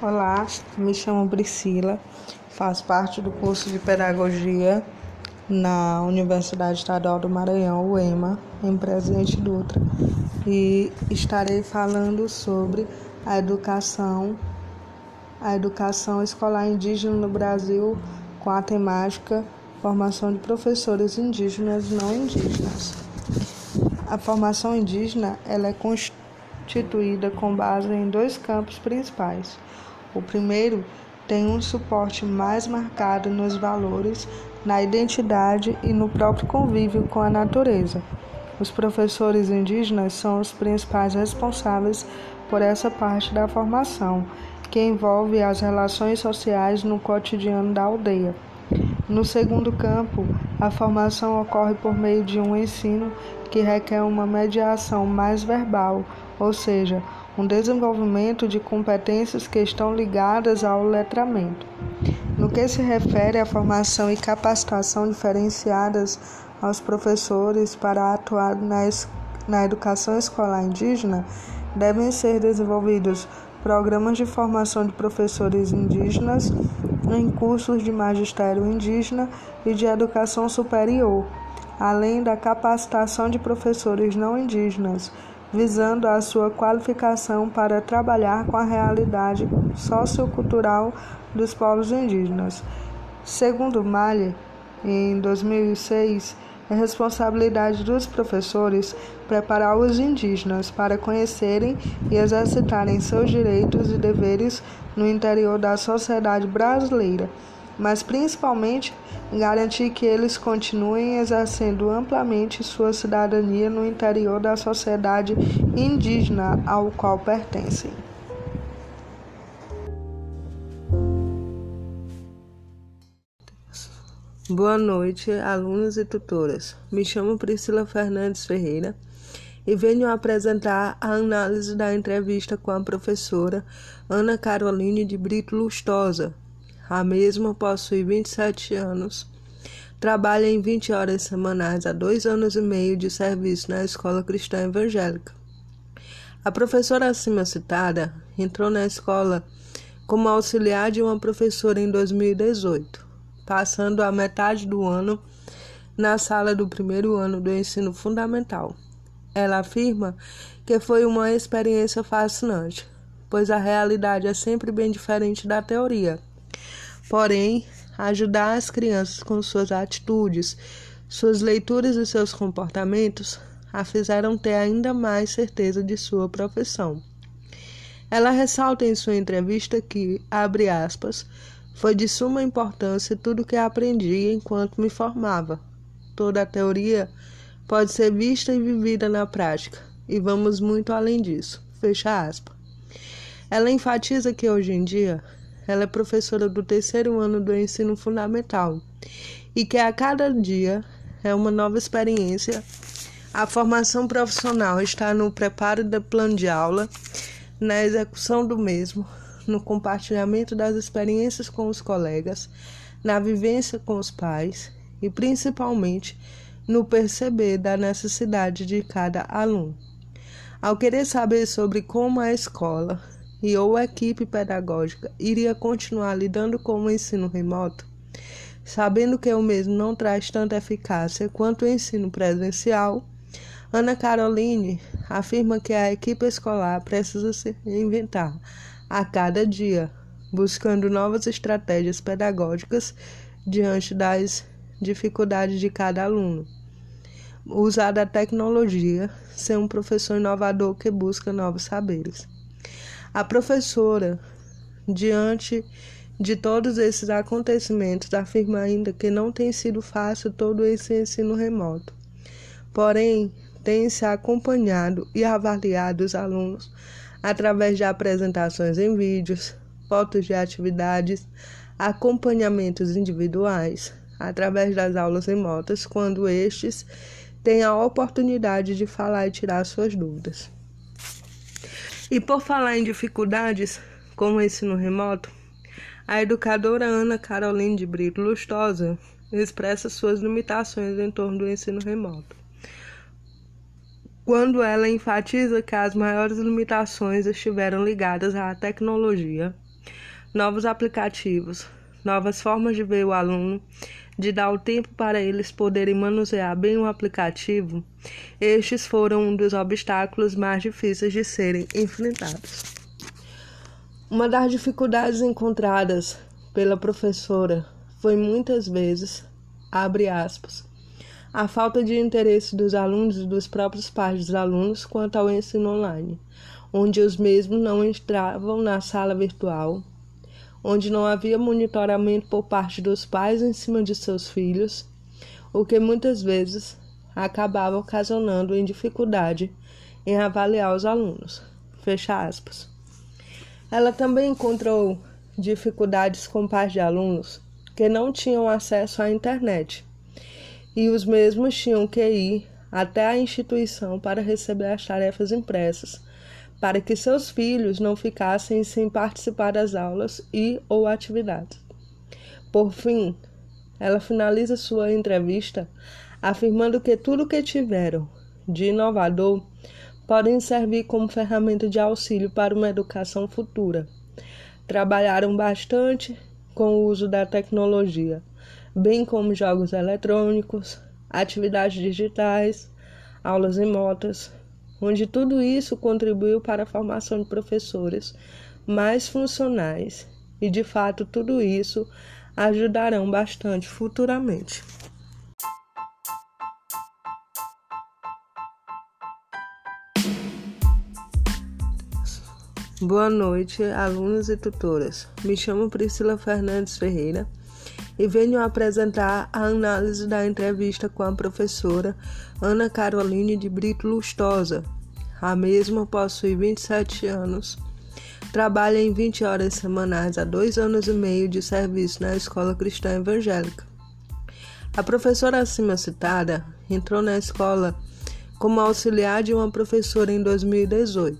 Olá, me chamo Priscila, faço parte do curso de Pedagogia na Universidade Estadual do Maranhão, UEMA, em Presidente Dutra, e estarei falando sobre a educação, a educação escolar indígena no Brasil com a temática formação de professores indígenas e não indígenas. A formação indígena ela é constituída com base em dois campos principais o primeiro tem um suporte mais marcado nos valores, na identidade e no próprio convívio com a natureza. Os professores indígenas são os principais responsáveis por essa parte da formação, que envolve as relações sociais no cotidiano da aldeia. No segundo campo, a formação ocorre por meio de um ensino que requer uma mediação mais verbal, ou seja, um desenvolvimento de competências que estão ligadas ao letramento. No que se refere à formação e capacitação diferenciadas aos professores para atuar na, na educação escolar indígena, devem ser desenvolvidos programas de formação de professores indígenas em cursos de magistério indígena e de educação superior, além da capacitação de professores não indígenas visando a sua qualificação para trabalhar com a realidade sociocultural dos povos indígenas. Segundo Malha, em 2006, é responsabilidade dos professores preparar os indígenas para conhecerem e exercitarem seus direitos e deveres no interior da sociedade brasileira mas principalmente garantir que eles continuem exercendo amplamente sua cidadania no interior da sociedade indígena ao qual pertencem. Boa noite, alunos e tutoras. Me chamo Priscila Fernandes Ferreira e venho apresentar a análise da entrevista com a professora Ana Caroline de Brito Lustosa, a mesma possui 27 anos. Trabalha em 20 horas semanais há dois anos e meio de serviço na Escola Cristã Evangélica. A professora acima citada entrou na escola como auxiliar de uma professora em 2018, passando a metade do ano na sala do primeiro ano do ensino fundamental. Ela afirma que foi uma experiência fascinante, pois a realidade é sempre bem diferente da teoria Porém, ajudar as crianças com suas atitudes, suas leituras e seus comportamentos a fizeram ter ainda mais certeza de sua profissão. Ela ressalta em sua entrevista que, abre aspas, foi de suma importância tudo que aprendi enquanto me formava. Toda a teoria pode ser vista e vivida na prática, e vamos muito além disso. Fecha aspas. Ela enfatiza que hoje em dia ela é professora do terceiro ano do ensino fundamental e que a cada dia é uma nova experiência. A formação profissional está no preparo do plano de aula, na execução do mesmo, no compartilhamento das experiências com os colegas, na vivência com os pais e principalmente no perceber da necessidade de cada aluno. Ao querer saber sobre como a escola e ou a equipe pedagógica iria continuar lidando com o ensino remoto, sabendo que o mesmo não traz tanta eficácia quanto o ensino presencial, Ana Caroline afirma que a equipe escolar precisa se reinventar a cada dia, buscando novas estratégias pedagógicas diante das dificuldades de cada aluno. Usar a tecnologia, ser um professor inovador que busca novos saberes. A professora, diante de todos esses acontecimentos, afirma ainda que não tem sido fácil todo esse ensino remoto. Porém, tem-se acompanhado e avaliado os alunos através de apresentações em vídeos, fotos de atividades, acompanhamentos individuais, através das aulas remotas, quando estes têm a oportunidade de falar e tirar suas dúvidas. E por falar em dificuldades com o ensino remoto, a educadora Ana Caroline de Brito Lustosa expressa suas limitações em torno do ensino remoto. Quando ela enfatiza que as maiores limitações estiveram ligadas à tecnologia novos aplicativos, novas formas de ver o aluno, de dar o tempo para eles poderem manusear bem o aplicativo, estes foram um dos obstáculos mais difíceis de serem enfrentados. Uma das dificuldades encontradas pela professora foi muitas vezes, abre aspas, a falta de interesse dos alunos e dos próprios pais dos alunos quanto ao ensino online, onde os mesmos não entravam na sala virtual, onde não havia monitoramento por parte dos pais em cima de seus filhos, o que muitas vezes acabava ocasionando em dificuldade em avaliar os alunos. Fecha aspas. Ela também encontrou dificuldades com pais de alunos que não tinham acesso à internet e os mesmos tinham que ir até a instituição para receber as tarefas impressas, para que seus filhos não ficassem sem participar das aulas e ou atividades. Por fim, ela finaliza sua entrevista afirmando que tudo que tiveram de inovador podem servir como ferramenta de auxílio para uma educação futura. Trabalharam bastante com o uso da tecnologia, bem como jogos eletrônicos, atividades digitais, aulas remotas, onde tudo isso contribuiu para a formação de professores mais funcionais e, de fato, tudo isso ajudarão bastante futuramente. Boa noite, alunos e tutoras. Me chamo Priscila Fernandes Ferreira e venho apresentar a análise da entrevista com a professora Ana Caroline de Brito Lustosa. A mesma possui 27 anos, trabalha em 20 horas semanais há dois anos e meio de serviço na Escola Cristã Evangélica. A professora acima citada entrou na escola como auxiliar de uma professora em 2018,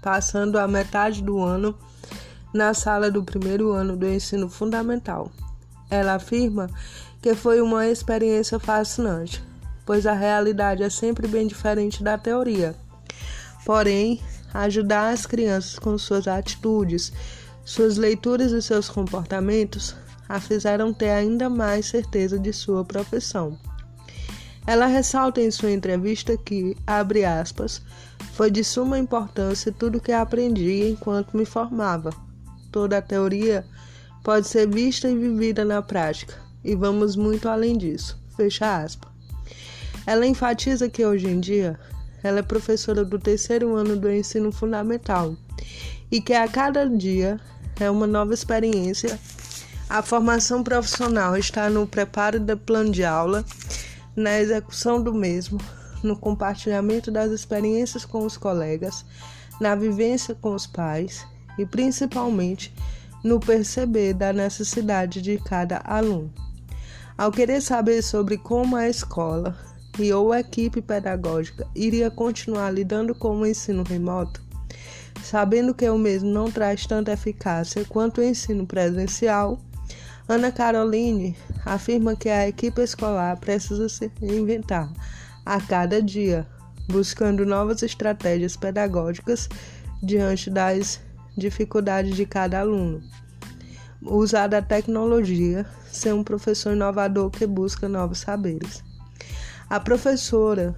passando a metade do ano na sala do primeiro ano do ensino fundamental. Ela afirma que foi uma experiência fascinante, pois a realidade é sempre bem diferente da teoria. Porém, ajudar as crianças com suas atitudes, suas leituras e seus comportamentos a fizeram ter ainda mais certeza de sua profissão. Ela ressalta em sua entrevista que, abre aspas, foi de suma importância tudo que aprendi enquanto me formava. Toda a teoria pode ser vista e vivida na prática, e vamos muito além disso. Fecha aspas. Ela enfatiza que hoje em dia ela é professora do terceiro ano do ensino fundamental e que a cada dia é uma nova experiência. A formação profissional está no preparo do plano de aula, na execução do mesmo, no compartilhamento das experiências com os colegas, na vivência com os pais e principalmente no perceber da necessidade de cada aluno. Ao querer saber sobre como a escola e ou a equipe pedagógica iria continuar lidando com o ensino remoto, sabendo que o mesmo não traz tanta eficácia quanto o ensino presencial, Ana Caroline afirma que a equipe escolar precisa se reinventar a cada dia, buscando novas estratégias pedagógicas diante das dificuldade de cada aluno. Usar a tecnologia, ser um professor inovador que busca novos saberes. A professora,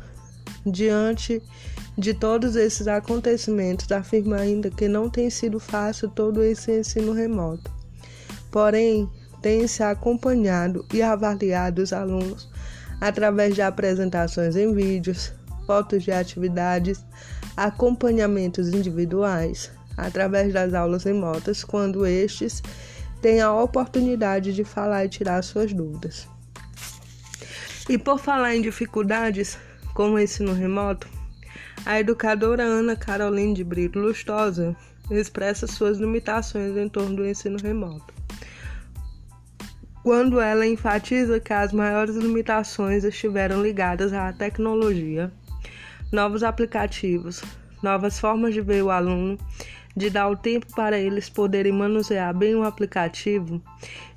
diante de todos esses acontecimentos, afirma ainda que não tem sido fácil todo esse ensino remoto. Porém, tem se acompanhado e avaliado os alunos através de apresentações em vídeos, fotos de atividades, acompanhamentos individuais, através das aulas remotas, quando estes têm a oportunidade de falar e tirar suas dúvidas. E por falar em dificuldades com o ensino remoto, a educadora Ana Caroline de Brito Lustosa expressa suas limitações em torno do ensino remoto. Quando ela enfatiza que as maiores limitações estiveram ligadas à tecnologia, novos aplicativos, novas formas de ver o aluno de dar o tempo para eles poderem manusear bem o aplicativo,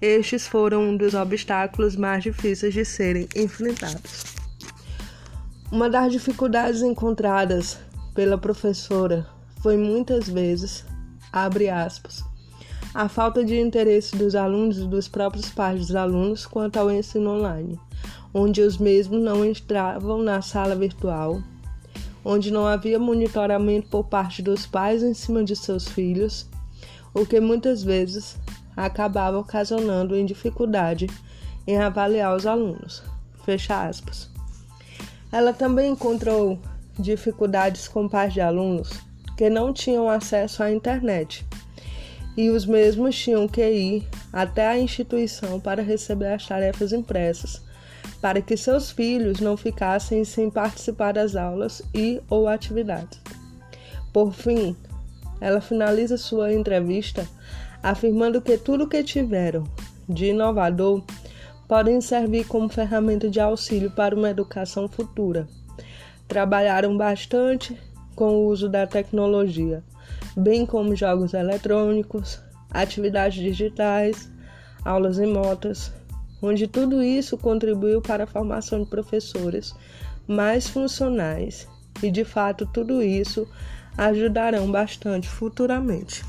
estes foram um dos obstáculos mais difíceis de serem enfrentados. Uma das dificuldades encontradas pela professora foi muitas vezes, abre aspas, a falta de interesse dos alunos e dos próprios pais dos alunos quanto ao ensino online, onde os mesmos não entravam na sala virtual, onde não havia monitoramento por parte dos pais em cima de seus filhos, o que muitas vezes acabava ocasionando em dificuldade em avaliar os alunos. Fecha aspas. Ela também encontrou dificuldades com pais de alunos que não tinham acesso à internet e os mesmos tinham que ir até a instituição para receber as tarefas impressas, para que seus filhos não ficassem sem participar das aulas e ou atividades. Por fim, ela finaliza sua entrevista afirmando que tudo que tiveram de inovador podem servir como ferramenta de auxílio para uma educação futura. Trabalharam bastante com o uso da tecnologia, bem como jogos eletrônicos, atividades digitais, aulas remotas, onde tudo isso contribuiu para a formação de professores mais funcionais e, de fato, tudo isso ajudarão bastante futuramente.